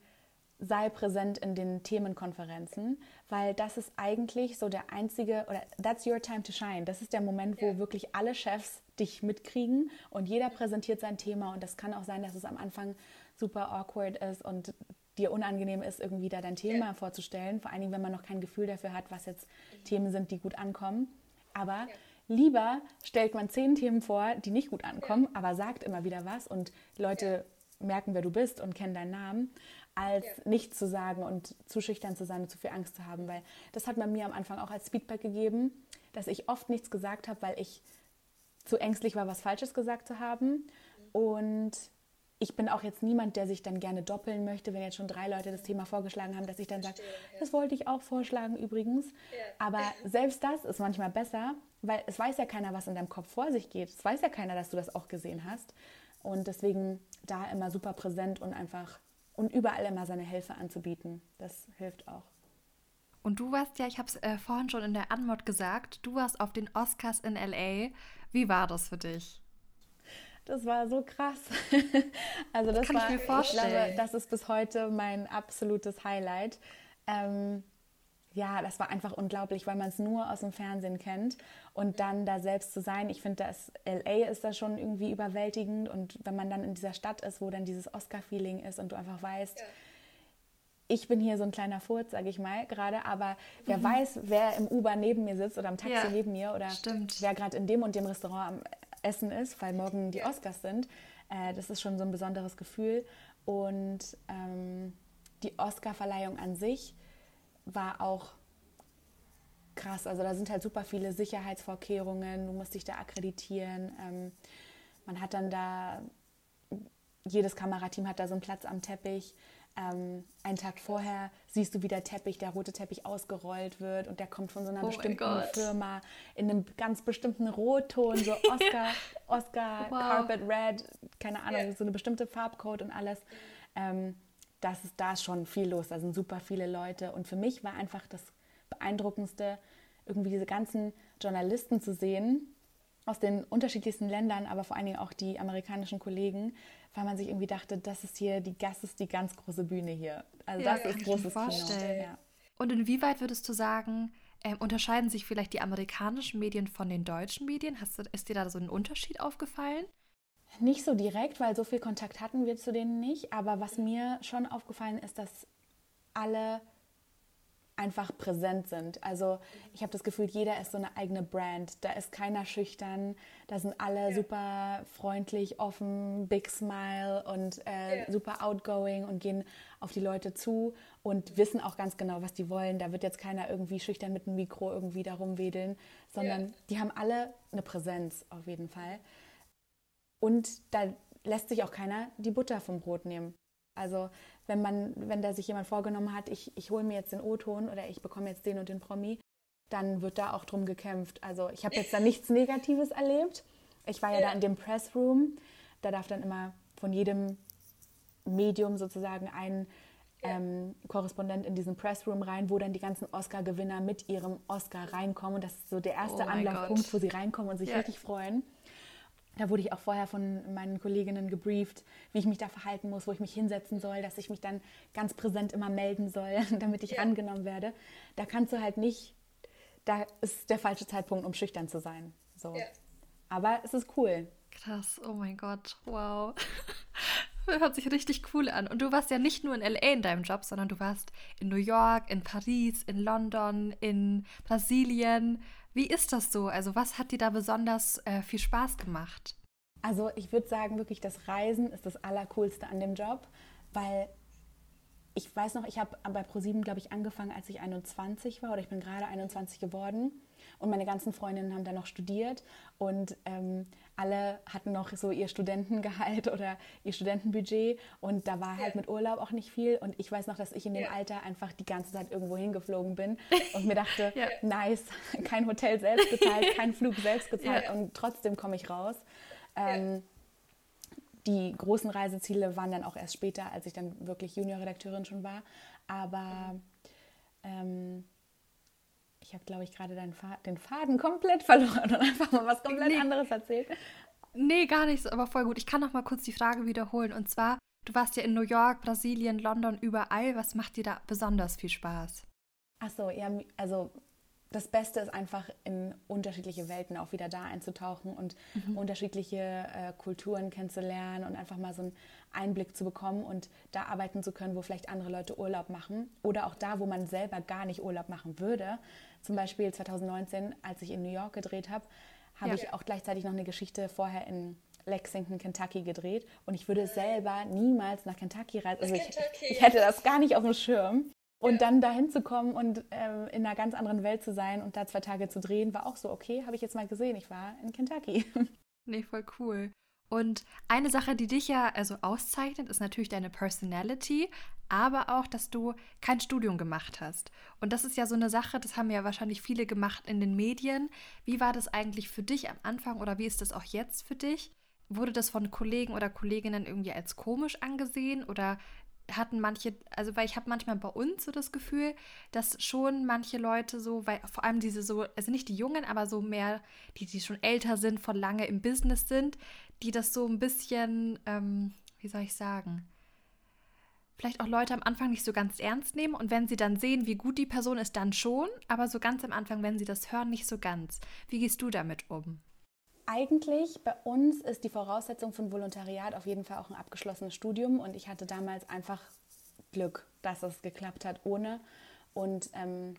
sei präsent in den Themenkonferenzen, weil das ist eigentlich so der einzige, oder that's your time to shine. Das ist der Moment, wo ja. wirklich alle Chefs dich mitkriegen und jeder präsentiert sein Thema und das kann auch sein, dass es am Anfang super awkward ist und dir unangenehm ist, irgendwie da dein Thema ja. vorzustellen, vor allen Dingen, wenn man noch kein Gefühl dafür hat, was jetzt mhm. Themen sind, die gut ankommen. Aber ja. Lieber stellt man zehn Themen vor, die nicht gut ankommen, aber sagt immer wieder was und Leute merken, wer du bist und kennen deinen Namen, als ja. nichts zu sagen und zu schüchtern zu sein und zu viel Angst zu haben. Weil das hat man mir am Anfang auch als Feedback gegeben, dass ich oft nichts gesagt habe, weil ich zu ängstlich war, was Falsches gesagt zu haben. Und ich bin auch jetzt niemand, der sich dann gerne doppeln möchte, wenn jetzt schon drei Leute das Thema vorgeschlagen haben, dass ich dann sage, das wollte ich auch vorschlagen übrigens. Aber selbst das ist manchmal besser, weil es weiß ja keiner, was in deinem Kopf vor sich geht. Es weiß ja keiner, dass du das auch gesehen hast. Und deswegen da immer super präsent und einfach und überall immer seine Hilfe anzubieten. Das hilft auch. Und du warst ja, ich habe es äh, vorhin schon in der Anmod gesagt, du warst auf den Oscars in LA. Wie war das für dich? Das war so krass. <laughs> also das, das kann war, ich mir vorstellen. Ich glaube, das ist bis heute mein absolutes Highlight. Ähm, ja, das war einfach unglaublich, weil man es nur aus dem Fernsehen kennt und dann da selbst zu sein. Ich finde, das LA ist da schon irgendwie überwältigend und wenn man dann in dieser Stadt ist, wo dann dieses Oscar-Feeling ist und du einfach weißt, ja. ich bin hier so ein kleiner Furz, sage ich mal, gerade, aber wer mhm. weiß, wer im Uber neben mir sitzt oder im Taxi ja, neben mir oder stimmt. wer gerade in dem und dem Restaurant am Essen ist, weil morgen die Oscars sind, äh, das ist schon so ein besonderes Gefühl und ähm, die Oscar-Verleihung an sich war auch krass. Also da sind halt super viele Sicherheitsvorkehrungen. Du musst dich da akkreditieren. Ähm, man hat dann da, jedes Kamerateam hat da so einen Platz am Teppich. Ähm, einen Tag vorher siehst du, wie der Teppich, der rote Teppich ausgerollt wird und der kommt von so einer oh bestimmten Firma in einem ganz bestimmten Rotton, so <laughs> Oscar, Oscar wow. Carpet Red, keine Ahnung, yeah. so eine bestimmte Farbcode und alles. Ähm, das ist da schon viel los. Da sind super viele Leute. Und für mich war einfach das Beeindruckendste, irgendwie diese ganzen Journalisten zu sehen aus den unterschiedlichsten Ländern, aber vor allen Dingen auch die amerikanischen Kollegen, weil man sich irgendwie dachte, das ist hier die, das ist die ganz große Bühne hier. Also ja, das ist großes Kino. Ja. Und inwieweit würdest du sagen, äh, unterscheiden sich vielleicht die amerikanischen Medien von den deutschen Medien? Hast du, ist dir da so ein Unterschied aufgefallen? Nicht so direkt, weil so viel Kontakt hatten wir zu denen nicht. Aber was mir schon aufgefallen ist, dass alle einfach präsent sind. Also ich habe das Gefühl, jeder ist so eine eigene Brand. Da ist keiner schüchtern, da sind alle ja. super freundlich, offen, big smile und äh, ja. super outgoing und gehen auf die Leute zu und wissen auch ganz genau, was die wollen. Da wird jetzt keiner irgendwie schüchtern mit einem Mikro irgendwie darum wedeln, sondern ja. die haben alle eine Präsenz auf jeden Fall. Und da lässt sich auch keiner die Butter vom Brot nehmen. Also wenn man, wenn da sich jemand vorgenommen hat, ich, ich hole mir jetzt den O-Ton oder ich bekomme jetzt den und den Promi, dann wird da auch drum gekämpft. Also ich habe jetzt da nichts Negatives erlebt. Ich war ja da in dem Pressroom. Da darf dann immer von jedem Medium sozusagen ein ähm, Korrespondent in diesen Pressroom rein, wo dann die ganzen Oscar-Gewinner mit ihrem Oscar reinkommen. Und das ist so der erste oh Anlaufpunkt, wo sie reinkommen und sich ja. richtig freuen. Da wurde ich auch vorher von meinen Kolleginnen gebrieft, wie ich mich da verhalten muss, wo ich mich hinsetzen soll, dass ich mich dann ganz präsent immer melden soll, <laughs> damit ich ja. rangenommen werde. Da kannst du halt nicht, da ist der falsche Zeitpunkt, um schüchtern zu sein. So. Ja. Aber es ist cool. Krass, oh mein Gott, wow. <laughs> Hört sich richtig cool an. Und du warst ja nicht nur in LA in deinem Job, sondern du warst in New York, in Paris, in London, in Brasilien. Wie ist das so? Also was hat dir da besonders äh, viel Spaß gemacht? Also ich würde sagen, wirklich das Reisen ist das Allercoolste an dem Job, weil ich weiß noch, ich habe bei ProSieben, glaube ich, angefangen, als ich 21 war oder ich bin gerade 21 geworden. Und meine ganzen Freundinnen haben da noch studiert und ähm, alle hatten noch so ihr Studentengehalt <laughs> oder ihr Studentenbudget und da war halt ja. mit Urlaub auch nicht viel. Und ich weiß noch, dass ich in dem ja. Alter einfach die ganze Zeit irgendwo hingeflogen bin und mir dachte, <laughs> ja. nice, <laughs> kein Hotel selbst gezahlt, kein Flug selbst gezahlt und trotzdem komme ich raus. Ähm, die großen Reiseziele waren dann auch erst später, als ich dann wirklich Juniorredakteurin schon war. Aber ähm, ich habe, glaube ich, gerade den Faden komplett <laughs> verloren und einfach mal was komplett nee. anderes erzählt. Nee, gar nichts, aber voll gut. Ich kann noch mal kurz die Frage wiederholen. Und zwar, du warst ja in New York, Brasilien, London, überall. Was macht dir da besonders viel Spaß? Ach so, ja, also das Beste ist einfach in unterschiedliche Welten auch wieder da einzutauchen und mhm. unterschiedliche äh, Kulturen kennenzulernen und einfach mal so einen Einblick zu bekommen und da arbeiten zu können, wo vielleicht andere Leute Urlaub machen oder auch da, wo man selber gar nicht Urlaub machen würde. Zum Beispiel 2019, als ich in New York gedreht habe, habe ja. ich auch gleichzeitig noch eine Geschichte vorher in Lexington, Kentucky gedreht und ich würde selber niemals nach Kentucky reisen. Also ich, ich hätte das gar nicht auf dem Schirm. Und ja. dann dahin zu kommen und äh, in einer ganz anderen Welt zu sein und da zwei Tage zu drehen, war auch so, okay, habe ich jetzt mal gesehen, ich war in Kentucky. <laughs> Nee, voll cool. Und eine Sache, die dich ja also auszeichnet, ist natürlich deine Personality, aber auch, dass du kein Studium gemacht hast. Und das ist ja so eine Sache, das haben ja wahrscheinlich viele gemacht in den Medien. Wie war das eigentlich für dich am Anfang oder wie ist das auch jetzt für dich? Wurde das von Kollegen oder Kolleginnen irgendwie als komisch angesehen oder hatten manche, also weil ich habe manchmal bei uns so das Gefühl, dass schon manche Leute so, weil vor allem diese so, also nicht die Jungen, aber so mehr, die, die schon älter sind, von lange im Business sind, die das so ein bisschen, ähm, wie soll ich sagen, vielleicht auch Leute am Anfang nicht so ganz ernst nehmen und wenn sie dann sehen, wie gut die Person ist, dann schon, aber so ganz am Anfang, wenn sie das hören, nicht so ganz. Wie gehst du damit um? Eigentlich bei uns ist die Voraussetzung von Volontariat auf jeden Fall auch ein abgeschlossenes Studium und ich hatte damals einfach Glück, dass es geklappt hat ohne und ähm,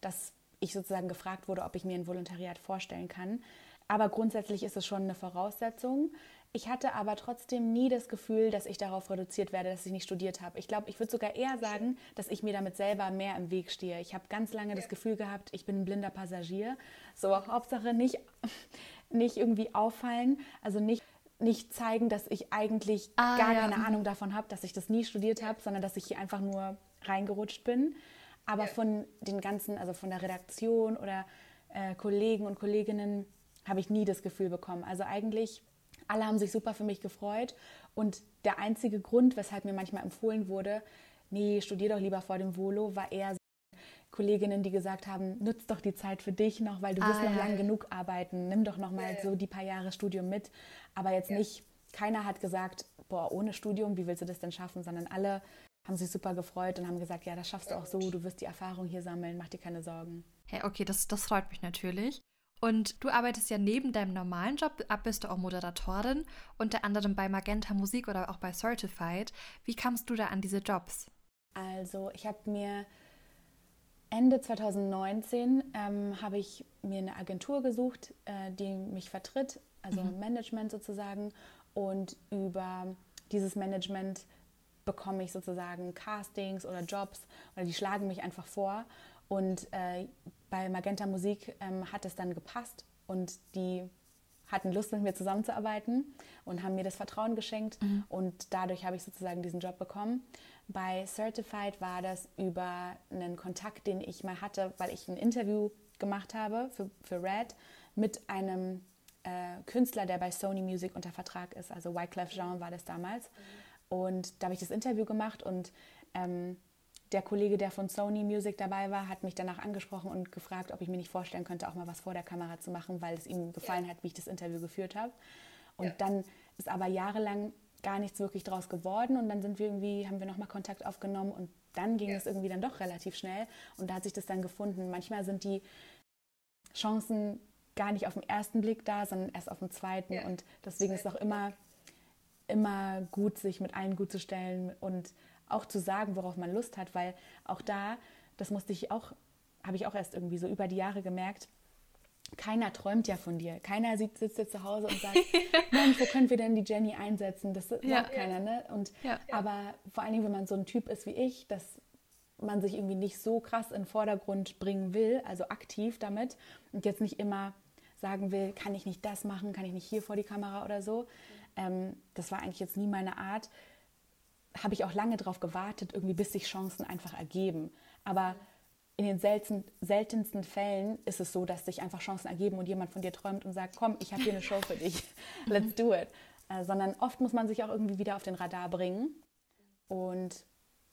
dass ich sozusagen gefragt wurde, ob ich mir ein Volontariat vorstellen kann. Aber grundsätzlich ist es schon eine Voraussetzung. Ich hatte aber trotzdem nie das Gefühl, dass ich darauf reduziert werde, dass ich nicht studiert habe. Ich glaube, ich würde sogar eher sagen, dass ich mir damit selber mehr im Weg stehe. Ich habe ganz lange das Gefühl gehabt, ich bin ein blinder Passagier. So, Hauptsache nicht, <laughs> nicht irgendwie auffallen, also nicht, nicht zeigen, dass ich eigentlich ah, gar ja. keine. Ahnung davon habe, dass ich das nie studiert habe, sondern dass ich hier einfach nur reingerutscht bin. Aber von den ganzen, also von der Redaktion oder äh, Kollegen und Kolleginnen habe ich nie das Gefühl bekommen. Also eigentlich, alle haben sich super für mich gefreut. Und der einzige Grund, weshalb mir manchmal empfohlen wurde, nee, studier doch lieber vor dem Volo, war eher Kolleginnen, die gesagt haben, nutz doch die Zeit für dich noch, weil du ah, wirst noch ja. lang genug arbeiten. Nimm doch noch mal ja, so die paar Jahre Studium mit. Aber jetzt nicht, keiner hat gesagt, boah, ohne Studium, wie willst du das denn schaffen? Sondern alle haben sich super gefreut und haben gesagt, ja, das schaffst du auch so, du wirst die Erfahrung hier sammeln, mach dir keine Sorgen. Ja, okay, das, das freut mich natürlich. Und du arbeitest ja neben deinem normalen Job, ab bist du auch Moderatorin, unter anderem bei Magenta Musik oder auch bei Certified. Wie kamst du da an diese Jobs? Also, ich habe mir Ende 2019 ähm, habe ich mir eine Agentur gesucht, äh, die mich vertritt, also mhm. Management sozusagen. Und über dieses Management bekomme ich sozusagen Castings oder Jobs oder die schlagen mich einfach vor. Und äh, bei Magenta Musik ähm, hat es dann gepasst und die hatten Lust mit mir zusammenzuarbeiten und haben mir das Vertrauen geschenkt mhm. und dadurch habe ich sozusagen diesen Job bekommen. Bei Certified war das über einen Kontakt, den ich mal hatte, weil ich ein Interview gemacht habe für, für Red mit einem äh, Künstler, der bei Sony Music unter Vertrag ist. Also Wyclef Jean war das damals. Und da habe ich das Interview gemacht und ähm, der Kollege, der von Sony Music dabei war, hat mich danach angesprochen und gefragt, ob ich mir nicht vorstellen könnte, auch mal was vor der Kamera zu machen, weil es ihm gefallen ja. hat, wie ich das Interview geführt habe. Und ja. dann ist aber jahrelang gar nichts wirklich draus geworden und dann sind wir irgendwie, haben wir nochmal Kontakt aufgenommen und dann ging es irgendwie dann doch relativ schnell und da hat sich das dann gefunden. Manchmal sind die Chancen gar nicht auf den ersten Blick da, sondern erst auf den zweiten ja. und deswegen ist es auch immer, immer gut, sich mit allen gut zu stellen und auch zu sagen, worauf man Lust hat, weil auch da, das musste ich auch, habe ich auch erst irgendwie so über die Jahre gemerkt, keiner träumt ja von dir. Keiner sitzt, jetzt zu Hause und sagt, <laughs> Mensch, wo können wir denn die Jenny einsetzen? Das sagt ja. keiner, ne? Und, ja. Aber vor allen Dingen, wenn man so ein Typ ist wie ich, dass man sich irgendwie nicht so krass in den Vordergrund bringen will, also aktiv damit und jetzt nicht immer sagen will, kann ich nicht das machen, kann ich nicht hier vor die Kamera oder so. Ähm, das war eigentlich jetzt nie meine Art. Habe ich auch lange darauf gewartet, irgendwie bis sich Chancen einfach ergeben. Aber in den selten, seltensten Fällen ist es so, dass sich einfach Chancen ergeben und jemand von dir träumt und sagt, komm, ich habe hier eine Show für dich, <laughs> let's do it. Äh, sondern oft muss man sich auch irgendwie wieder auf den Radar bringen und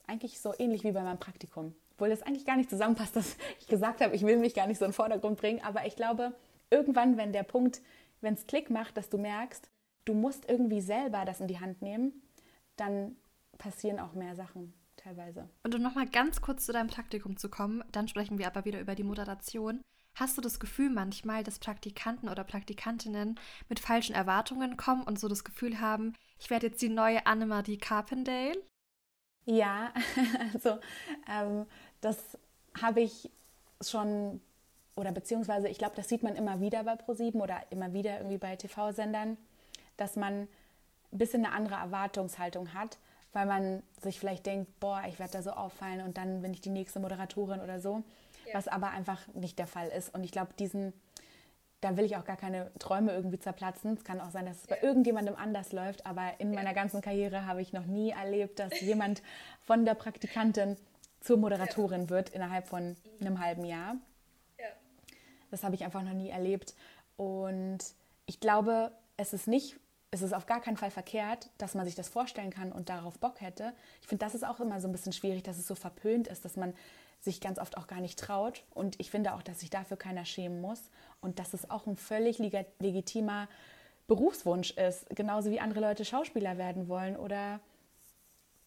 eigentlich so ähnlich wie bei meinem Praktikum. Obwohl das eigentlich gar nicht zusammenpasst, dass ich gesagt habe, ich will mich gar nicht so in den Vordergrund bringen, aber ich glaube, irgendwann, wenn der Punkt, wenn es Klick macht, dass du merkst, du musst irgendwie selber das in die Hand nehmen, dann passieren auch mehr Sachen teilweise. Und um nochmal ganz kurz zu deinem Praktikum zu kommen, dann sprechen wir aber wieder über die Moderation. Hast du das Gefühl manchmal, dass Praktikanten oder Praktikantinnen mit falschen Erwartungen kommen und so das Gefühl haben, ich werde jetzt die neue Annemarie Carpendale? Ja, <laughs> also ähm, das habe ich schon, oder beziehungsweise ich glaube, das sieht man immer wieder bei ProSieben oder immer wieder irgendwie bei TV-Sendern, dass man ein bisschen eine andere Erwartungshaltung hat weil man sich vielleicht denkt, boah, ich werde da so auffallen und dann bin ich die nächste Moderatorin oder so, ja. was aber einfach nicht der Fall ist. Und ich glaube, diesen, da will ich auch gar keine Träume irgendwie zerplatzen. Es kann auch sein, dass es ja. bei irgendjemandem anders läuft, aber in ja. meiner ganzen Karriere habe ich noch nie erlebt, dass jemand von der Praktikantin zur Moderatorin wird innerhalb von einem halben Jahr. Das habe ich einfach noch nie erlebt. Und ich glaube, es ist nicht es ist auf gar keinen Fall verkehrt, dass man sich das vorstellen kann und darauf Bock hätte. Ich finde, das ist auch immer so ein bisschen schwierig, dass es so verpönt ist, dass man sich ganz oft auch gar nicht traut. Und ich finde auch, dass sich dafür keiner schämen muss und dass es auch ein völlig legitimer Berufswunsch ist, genauso wie andere Leute Schauspieler werden wollen oder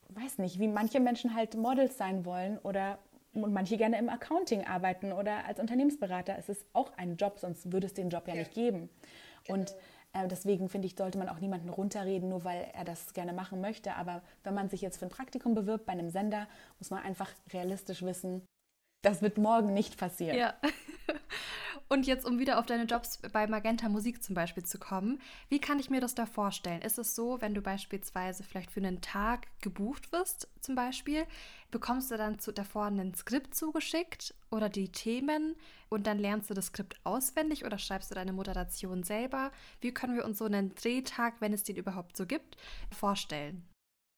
weiß nicht, wie manche Menschen halt Models sein wollen oder und manche gerne im Accounting arbeiten oder als Unternehmensberater. Es ist auch ein Job, sonst würde es den Job ja, ja. nicht geben. Genau. Und deswegen finde ich, sollte man auch niemanden runterreden, nur weil er das gerne machen möchte. Aber wenn man sich jetzt für ein Praktikum bewirbt bei einem Sender, muss man einfach realistisch wissen, das wird morgen nicht passieren. Ja. <laughs> Und jetzt, um wieder auf deine Jobs bei Magenta Musik zum Beispiel zu kommen, wie kann ich mir das da vorstellen? Ist es so, wenn du beispielsweise vielleicht für einen Tag gebucht wirst, zum Beispiel, bekommst du dann zu, davor ein Skript zugeschickt oder die Themen und dann lernst du das Skript auswendig oder schreibst du deine Moderation selber? Wie können wir uns so einen Drehtag, wenn es den überhaupt so gibt, vorstellen?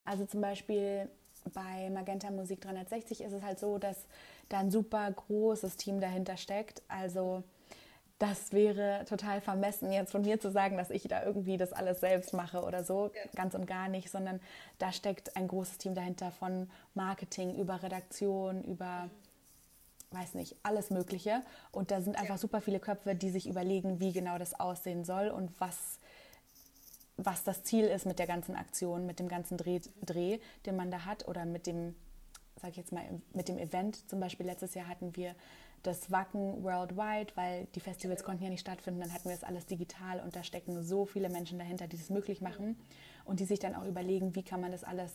Also zum Beispiel bei Magenta Musik 360 ist es halt so, dass da ein super großes Team dahinter steckt. Also das wäre total vermessen, jetzt von mir zu sagen, dass ich da irgendwie das alles selbst mache oder so, ja. ganz und gar nicht, sondern da steckt ein großes Team dahinter von Marketing über Redaktion, über, weiß nicht, alles Mögliche. Und da sind einfach ja. super viele Köpfe, die sich überlegen, wie genau das aussehen soll und was, was das Ziel ist mit der ganzen Aktion, mit dem ganzen Dreh, Dreh den man da hat oder mit dem, sag ich jetzt mal, mit dem Event. Zum Beispiel letztes Jahr hatten wir das Wacken worldwide, weil die Festivals konnten ja nicht stattfinden. Dann hatten wir das alles digital und da stecken so viele Menschen dahinter, die das möglich machen und die sich dann auch überlegen, wie kann man das alles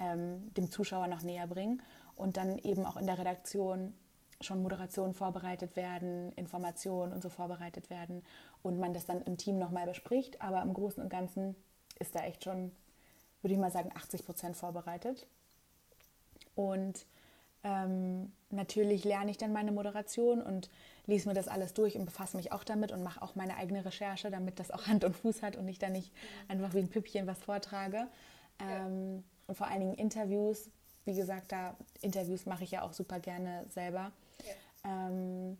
ähm, dem Zuschauer noch näher bringen und dann eben auch in der Redaktion schon Moderationen vorbereitet werden, Informationen und so vorbereitet werden und man das dann im Team nochmal bespricht. Aber im Großen und Ganzen ist da echt schon, würde ich mal sagen, 80 Prozent vorbereitet. Und ähm, natürlich lerne ich dann meine Moderation und lese mir das alles durch und befasse mich auch damit und mache auch meine eigene Recherche, damit das auch Hand und Fuß hat und ich da nicht einfach wie ein Püppchen was vortrage. Ähm, und vor allen Dingen Interviews. Wie gesagt, da Interviews mache ich ja auch super gerne selber. Ja. Ähm,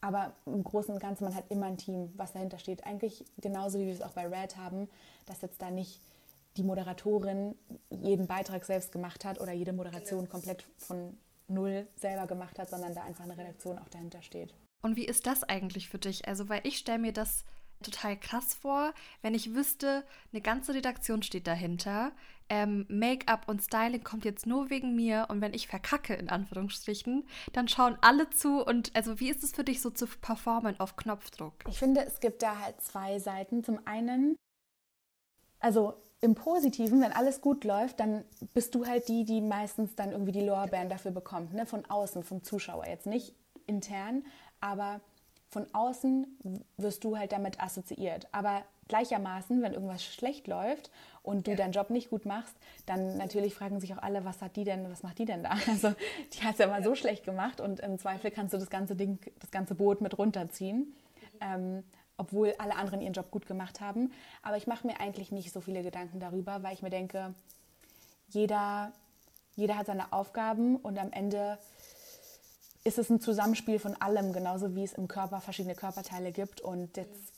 aber im Großen und Ganzen, man hat immer ein Team, was dahinter steht. Eigentlich genauso wie wir es auch bei Red haben, dass jetzt da nicht die Moderatorin jeden Beitrag selbst gemacht hat oder jede Moderation komplett von null selber gemacht hat, sondern da einfach eine Redaktion auch dahinter steht. Und wie ist das eigentlich für dich? Also, weil ich stelle mir das total krass vor, wenn ich wüsste, eine ganze Redaktion steht dahinter. Ähm, Make-up und Styling kommt jetzt nur wegen mir und wenn ich verkacke, in Anführungsstrichen, dann schauen alle zu. Und also, wie ist es für dich so zu performen auf Knopfdruck? Ich finde, es gibt da halt zwei Seiten. Zum einen, also im Positiven, wenn alles gut läuft, dann bist du halt die, die meistens dann irgendwie die Lorbeeren dafür bekommt, ne? von außen, vom Zuschauer. Jetzt nicht intern, aber von außen wirst du halt damit assoziiert. Aber gleichermaßen, wenn irgendwas schlecht läuft und du deinen Job nicht gut machst, dann natürlich fragen sich auch alle, was hat die denn, was macht die denn da? <laughs> Also die hat es ja mal so schlecht gemacht und im Zweifel kannst du das ganze Ding, das ganze Boot mit runterziehen. Mhm. Ähm, obwohl alle anderen ihren Job gut gemacht haben. Aber ich mache mir eigentlich nicht so viele Gedanken darüber, weil ich mir denke, jeder, jeder hat seine Aufgaben und am Ende ist es ein Zusammenspiel von allem, genauso wie es im Körper verschiedene Körperteile gibt. Und jetzt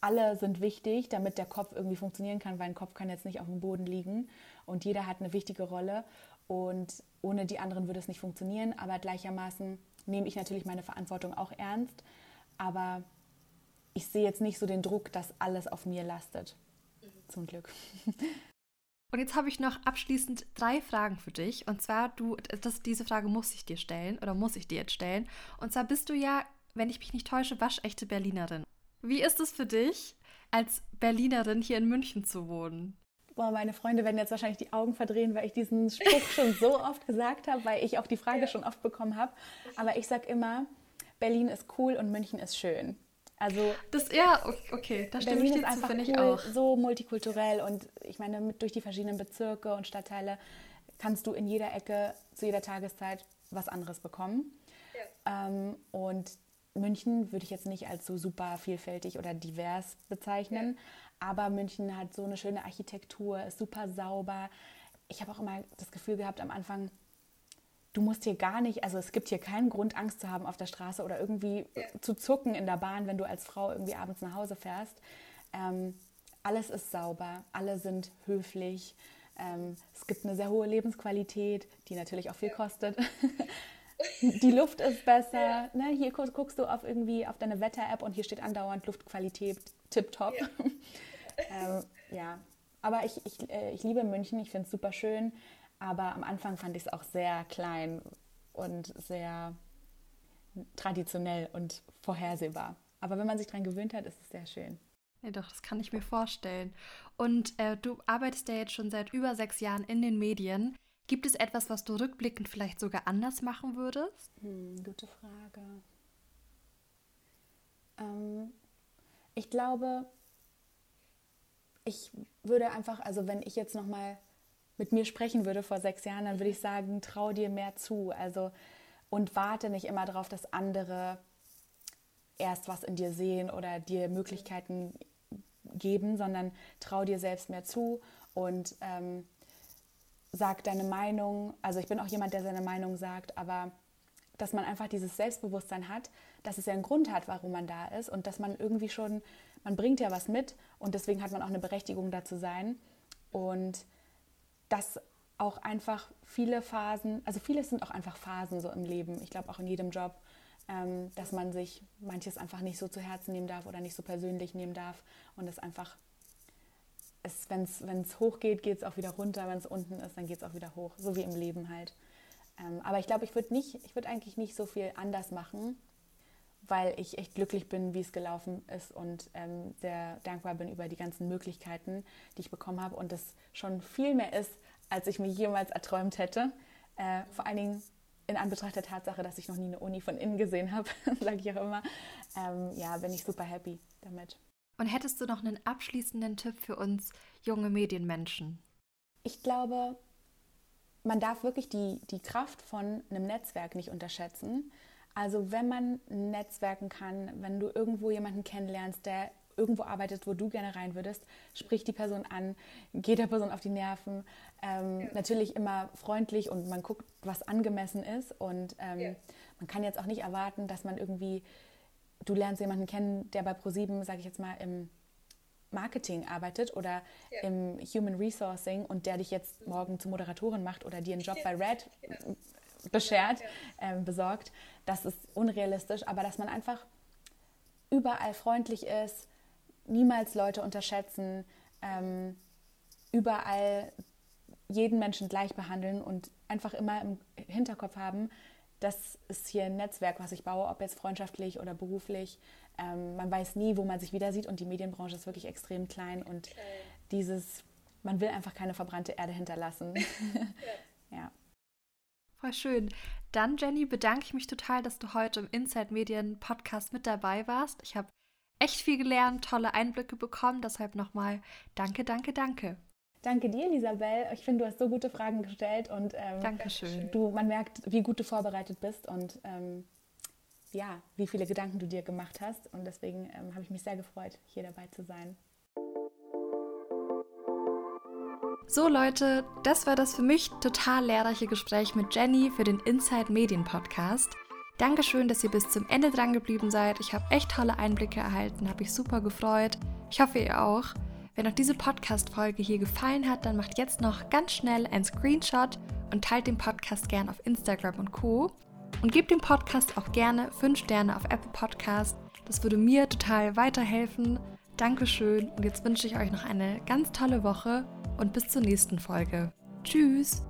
alle sind wichtig, damit der Kopf irgendwie funktionieren kann, weil ein Kopf kann jetzt nicht auf dem Boden liegen. Und jeder hat eine wichtige Rolle. Und ohne die anderen würde es nicht funktionieren. Aber gleichermaßen nehme ich natürlich meine Verantwortung auch ernst. Aber ich sehe jetzt nicht so den Druck, dass alles auf mir lastet. Mhm. Zum Glück. <laughs> Und jetzt habe ich noch abschließend drei Fragen für dich. Und zwar, du, das, diese Frage muss ich dir stellen oder muss ich dir jetzt stellen. Und zwar bist du ja, wenn ich mich nicht täusche, waschechte Berlinerin. Wie ist es für dich, als Berlinerin hier in München zu wohnen? Boah, meine Freunde werden jetzt wahrscheinlich die Augen verdrehen, weil ich diesen Spruch schon so <laughs> oft gesagt habe, weil ich auch die Frage ja. schon oft bekommen habe. Aber ich sage immer, Berlin ist cool und München ist schön. Also das ja okay, da stimme Berlin ich dir zu, finde ich auch. So multikulturell und ich meine mit, durch die verschiedenen Bezirke und Stadtteile kannst du in jeder Ecke zu jeder Tageszeit was anderes bekommen. Ja. Ähm, und München würde ich jetzt nicht als so super vielfältig oder divers bezeichnen, ja. aber München hat so eine schöne Architektur, ist super sauber. Ich habe auch immer das Gefühl gehabt am Anfang, du musst hier gar nicht, also es gibt hier keinen Grund, Angst zu haben auf der Straße oder irgendwie ja. zu zucken in der Bahn, wenn du als Frau irgendwie abends nach Hause fährst. Ähm, alles ist sauber, alle sind höflich. Ähm, es gibt eine sehr hohe Lebensqualität, die natürlich auch viel kostet. <laughs> die Luft ist besser. Ja. Ne? Hier guckst du auf irgendwie auf deine Wetter-App und hier steht andauernd Luftqualität tipptopp. Ja. <laughs> ähm, ja. Aber ich, ich, äh, ich liebe München, ich finde es super schön. Aber am Anfang fand ich es auch sehr klein und sehr traditionell und vorhersehbar. Aber wenn man sich daran gewöhnt hat, ist es sehr schön. Ja, doch, das kann ich mir vorstellen. Und äh, du arbeitest ja jetzt schon seit über sechs Jahren in den Medien. Gibt es etwas, was du rückblickend vielleicht sogar anders machen würdest? Hm, gute Frage. Ähm, ich glaube, ich würde einfach, also wenn ich jetzt noch mal mit mir sprechen würde vor sechs Jahren, dann würde ich sagen, trau dir mehr zu. Also und warte nicht immer darauf, dass andere erst was in dir sehen oder dir Möglichkeiten geben, sondern trau dir selbst mehr zu und ähm, sag deine Meinung. Also ich bin auch jemand, der seine Meinung sagt, aber dass man einfach dieses Selbstbewusstsein hat, dass es ja einen Grund hat, warum man da ist und dass man irgendwie schon, man bringt ja was mit und deswegen hat man auch eine Berechtigung da zu sein. Und dass auch einfach viele Phasen, also vieles sind auch einfach Phasen so im Leben, ich glaube auch in jedem Job, ähm, dass man sich manches einfach nicht so zu Herzen nehmen darf oder nicht so persönlich nehmen darf und es einfach, wenn es hoch geht, geht es auch wieder runter, wenn es unten ist, dann geht es auch wieder hoch, so wie im Leben halt. Ähm, aber ich glaube, ich würde nicht, ich würde eigentlich nicht so viel anders machen, weil ich echt glücklich bin, wie es gelaufen ist und ähm, sehr dankbar bin über die ganzen Möglichkeiten, die ich bekommen habe und es schon viel mehr ist, als ich mir jemals erträumt hätte. Äh, vor allen Dingen in Anbetracht der Tatsache, dass ich noch nie eine Uni von innen gesehen habe, <laughs> sage ich auch immer. Ähm, ja, bin ich super happy damit. Und hättest du noch einen abschließenden Tipp für uns junge Medienmenschen? Ich glaube, man darf wirklich die, die Kraft von einem Netzwerk nicht unterschätzen. Also wenn man netzwerken kann, wenn du irgendwo jemanden kennenlernst, der irgendwo arbeitet, wo du gerne rein würdest, sprich die Person an, geh der Person auf die Nerven. Ähm, ja. Natürlich immer freundlich und man guckt, was angemessen ist. Und ähm, ja. man kann jetzt auch nicht erwarten, dass man irgendwie, du lernst jemanden kennen, der bei ProSieben, sage ich jetzt mal, im Marketing arbeitet oder ja. im Human Resourcing und der dich jetzt morgen zur Moderatorin macht oder dir einen Job bei Red beschert, äh, besorgt, das ist unrealistisch, aber dass man einfach überall freundlich ist, niemals Leute unterschätzen, ähm, überall jeden Menschen gleich behandeln und einfach immer im Hinterkopf haben, das ist hier ein Netzwerk, was ich baue, ob jetzt freundschaftlich oder beruflich. Ähm, man weiß nie, wo man sich wieder sieht und die Medienbranche ist wirklich extrem klein und okay. dieses, man will einfach keine verbrannte Erde hinterlassen. <laughs> ja. <laughs> ja. Voll schön. Dann, Jenny, bedanke ich mich total, dass du heute im Inside Medien Podcast mit dabei warst. Ich habe echt viel gelernt, tolle Einblicke bekommen. Deshalb nochmal danke, danke, danke. Danke dir, Isabel. Ich finde, du hast so gute Fragen gestellt und ähm, Dankeschön. Du, man merkt, wie gut du vorbereitet bist und ähm, ja, wie viele Gedanken du dir gemacht hast. Und deswegen ähm, habe ich mich sehr gefreut, hier dabei zu sein. So Leute, das war das für mich total lehrreiche Gespräch mit Jenny für den Inside Medien Podcast. Dankeschön, dass ihr bis zum Ende dran geblieben seid. Ich habe echt tolle Einblicke erhalten, habe ich super gefreut. Ich hoffe, ihr auch. Wenn euch diese Podcast-Folge hier gefallen hat, dann macht jetzt noch ganz schnell ein Screenshot und teilt den Podcast gern auf Instagram und Co. Und gebt dem Podcast auch gerne 5 Sterne auf Apple Podcast. Das würde mir total weiterhelfen. Dankeschön und jetzt wünsche ich euch noch eine ganz tolle Woche und bis zur nächsten Folge. Tschüss!